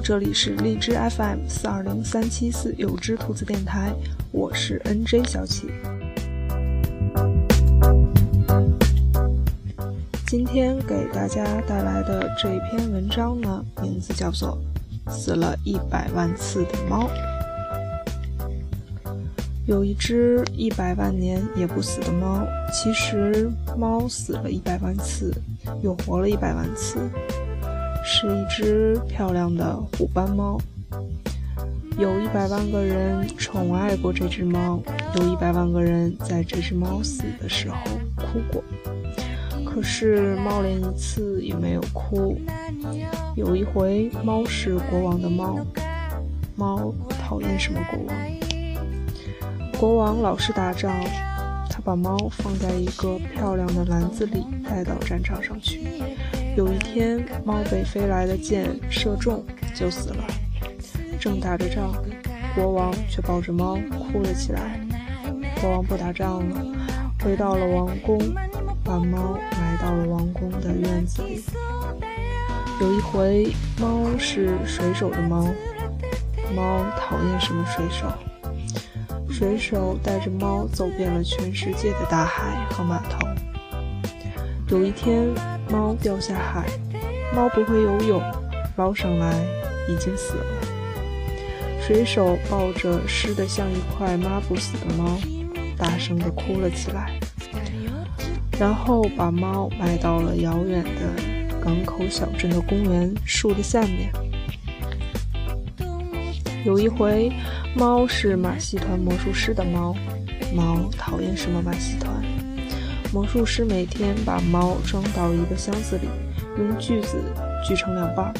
这里是荔枝 FM 四二零三七四有只兔子电台，我是 NJ 小启。今天给大家带来的这篇文章呢，名字叫做《死了一百万次的猫》。有一只一百万年也不死的猫，其实猫死了一百万次，又活了一百万次。是一只漂亮的虎斑猫，有一百万个人宠爱过这只猫，有一百万个人在这只猫死的时候哭过，可是猫连一次也没有哭。有一回，猫是国王的猫，猫讨厌什么国王？国王老是打仗，把猫放在一个漂亮的篮子里，带到战场上去。有一天，猫被飞来的箭射中，就死了。正打着仗，国王却抱着猫哭了起来。国王不打仗了，回到了王宫，把猫埋到了王宫的院子里。有一回，猫是水手的猫，猫讨厌什么水手？水手带着猫走遍了全世界的大海和码头。有一天。猫掉下海，猫不会游泳，捞上来已经死了。水手抱着湿得像一块抹布似的猫，大声地哭了起来，然后把猫埋到了遥远的港口小镇的公园树的下面。有一回，猫是马戏团魔术师的猫，猫讨厌什么马戏团？魔术师每天把猫装到一个箱子里，用锯子锯成两半，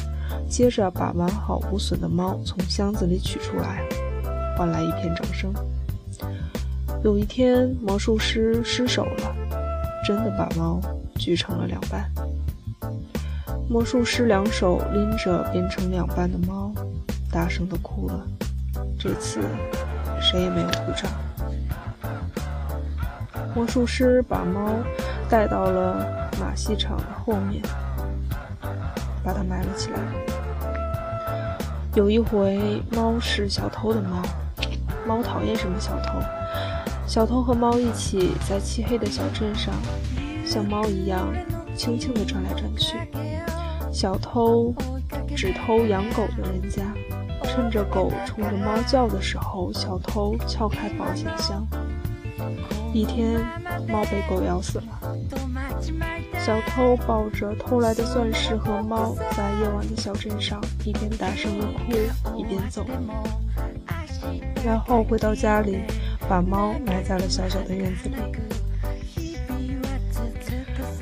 接着把完好无损的猫从箱子里取出来，换来一片掌声。有一天，魔术师失手了，真的把猫锯成了两半。魔术师两手拎着变成两半的猫，大声地哭了。这次，谁也没有鼓掌。魔术师把猫带到了马戏场的后面，把它埋了起来。有一回，猫是小偷的猫，猫讨厌什么小偷？小偷和猫一起在漆黑的小镇上，像猫一样轻轻地转来转去。小偷只偷养狗的人家，趁着狗冲着猫叫的时候，小偷撬开保险箱。一天，猫被狗咬死了。小偷抱着偷来的钻石和猫，在夜晚的小镇上一边大声地哭，一边走。然后回到家里，把猫埋在了小小的院子里。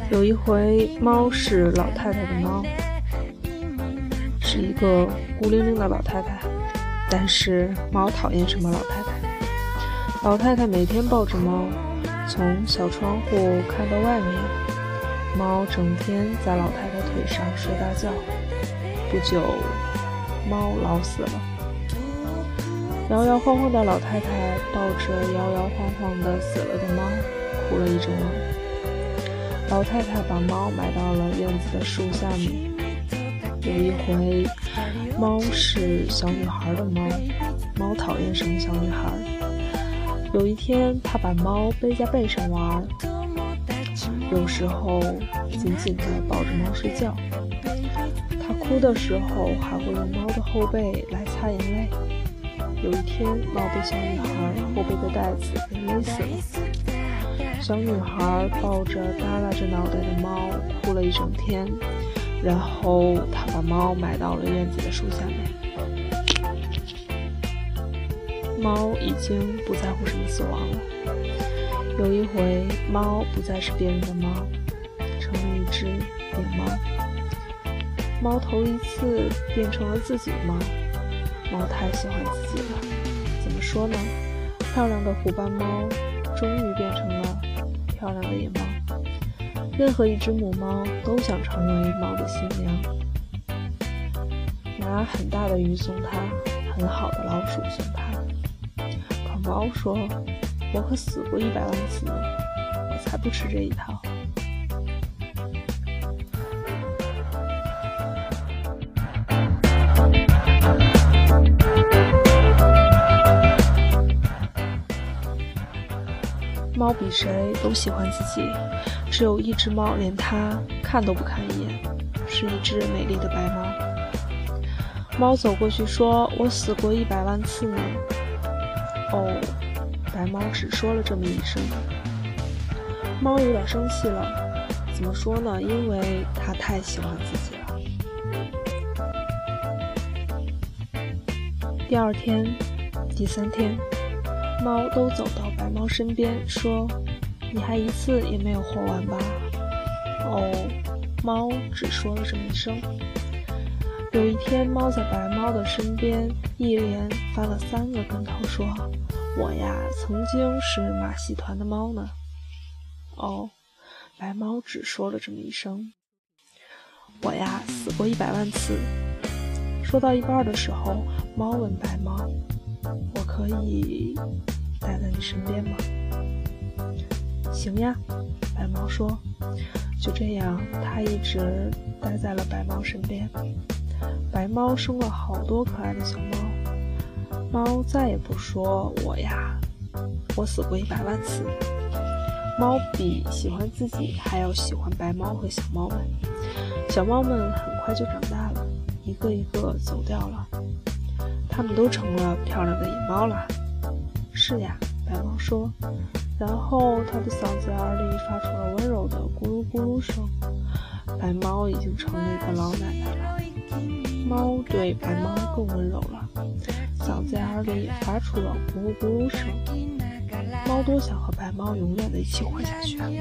有一回，猫是老太太的猫，是一个孤零零的老太太。但是，猫讨厌什么老太太？老太太每天抱着猫，从小窗户看到外面。猫整天在老太太腿上睡大觉。不久，猫老死了。摇摇晃晃的老太太抱着摇摇晃晃的死了的猫，哭了一整晚。老太太把猫埋到了院子的树下面。有一回，猫是小女孩的猫，猫讨厌什么小女孩？有一天，他把猫背在背上玩，有时候紧紧地抱着猫睡觉。他哭的时候，还会用猫的后背来擦眼泪。有一天，猫被小女孩后背的带子给勒死了。小女孩抱着耷拉着脑袋的猫哭了一整天，然后他把猫埋到了院子的树下面。猫已经不在乎什么死亡了。有一回，猫不再是别人的猫，成了一只野猫。猫头一次变成了自己的猫。猫太喜欢自己了。怎么说呢？漂亮的虎斑猫终于变成了漂亮的野猫。任何一只母猫都想成为猫的新娘。拿很大的鱼送它，很好的老鼠送它。猫说：“我可死过一百万次，我才不吃这一套。”猫比谁都喜欢自己，只有一只猫连它看都不看一眼，是一只美丽的白猫。猫走过去说：“我死过一百万次呢。”哦，白猫只说了这么一声。猫有点生气了，怎么说呢？因为它太喜欢自己了。第二天、第三天，猫都走到白猫身边说：“你还一次也没有活完吧？”哦，猫只说了这么一声。有一天，猫在白猫的身边一连翻了三个跟头，说：“我呀，曾经是马戏团的猫呢。”哦，白猫只说了这么一声：“我呀，死过一百万次。”说到一半的时候，猫问白猫：“我可以待在你身边吗？”“行呀。”白猫说。就这样，它一直待在了白猫身边。白猫生了好多可爱的小猫，猫再也不说我呀，我死过一百万次。猫比喜欢自己还要喜欢白猫和小猫们。小猫们很快就长大了，一个一个走掉了，它们都成了漂亮的野猫了。是呀，白猫说，然后它的嗓子眼里发出了温柔的咕噜咕噜声。白猫已经成了一个老奶奶了。猫对白猫更温柔了，嗓子眼里也发出了咕噜咕噜声。猫多想和白猫永远的一起活下去啊！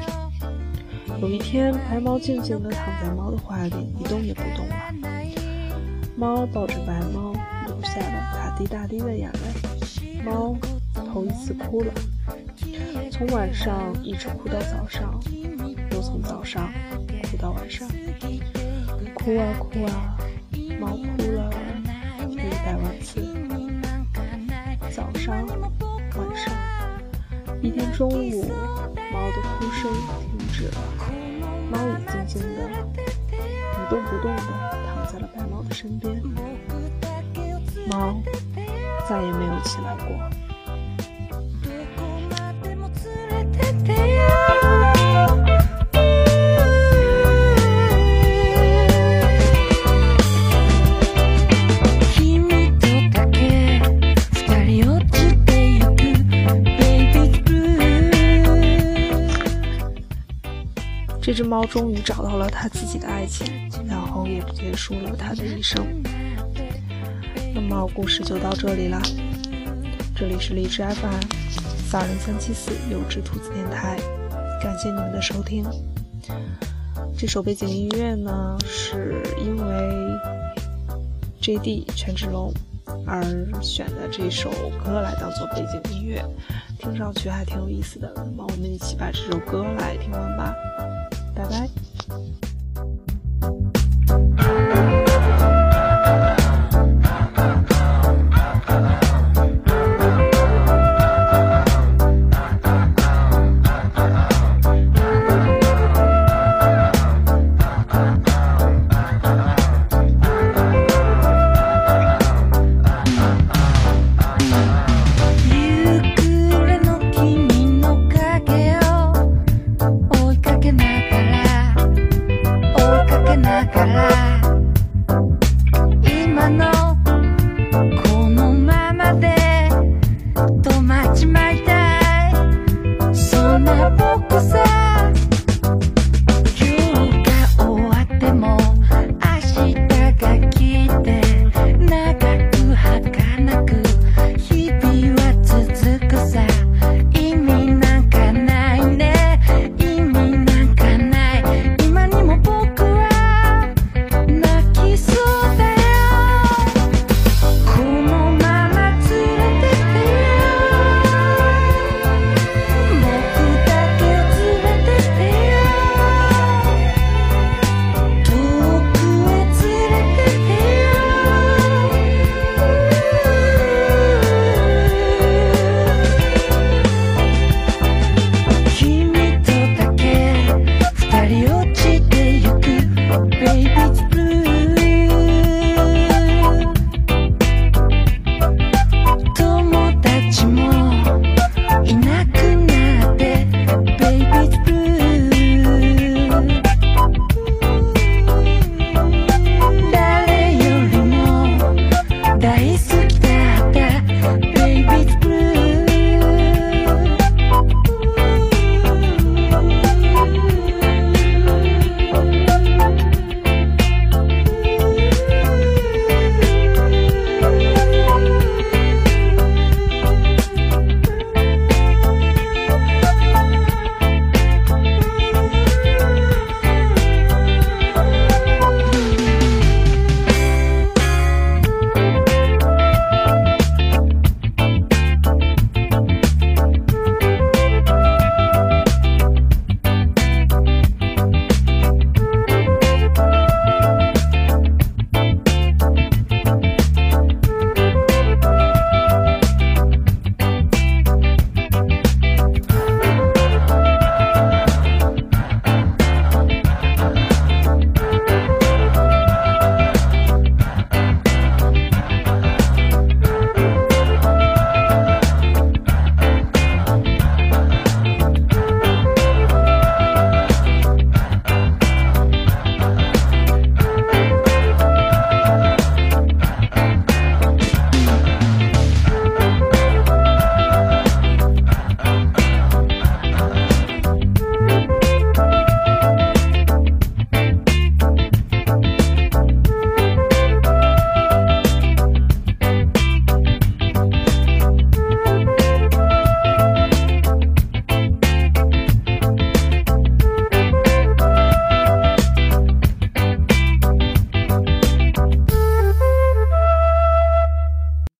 有一天，白猫静静地躺在猫的怀里，一动也不动了。猫抱着白猫，流下了大滴大滴的眼泪。猫头一次哭了，从晚上一直哭到早上，又从早上哭到晚上，哭啊哭啊。猫哭了一百万次，早上、晚上，一天中午，猫的哭声停止了，猫也静静的、一动不动的躺在了白猫的身边，猫再也没有起来过。这只猫终于找到了它自己的爱情，然后也结束了它的一生。那么故事就到这里啦，这里是荔枝 FM 四二零三七四有只兔子电台，感谢你们的收听。这首背景音乐呢，是因为 J.D. 权志龙而选的这首歌来当做背景音乐，听上去还挺有意思的。那么我们一起把这首歌来听完吧。拜拜。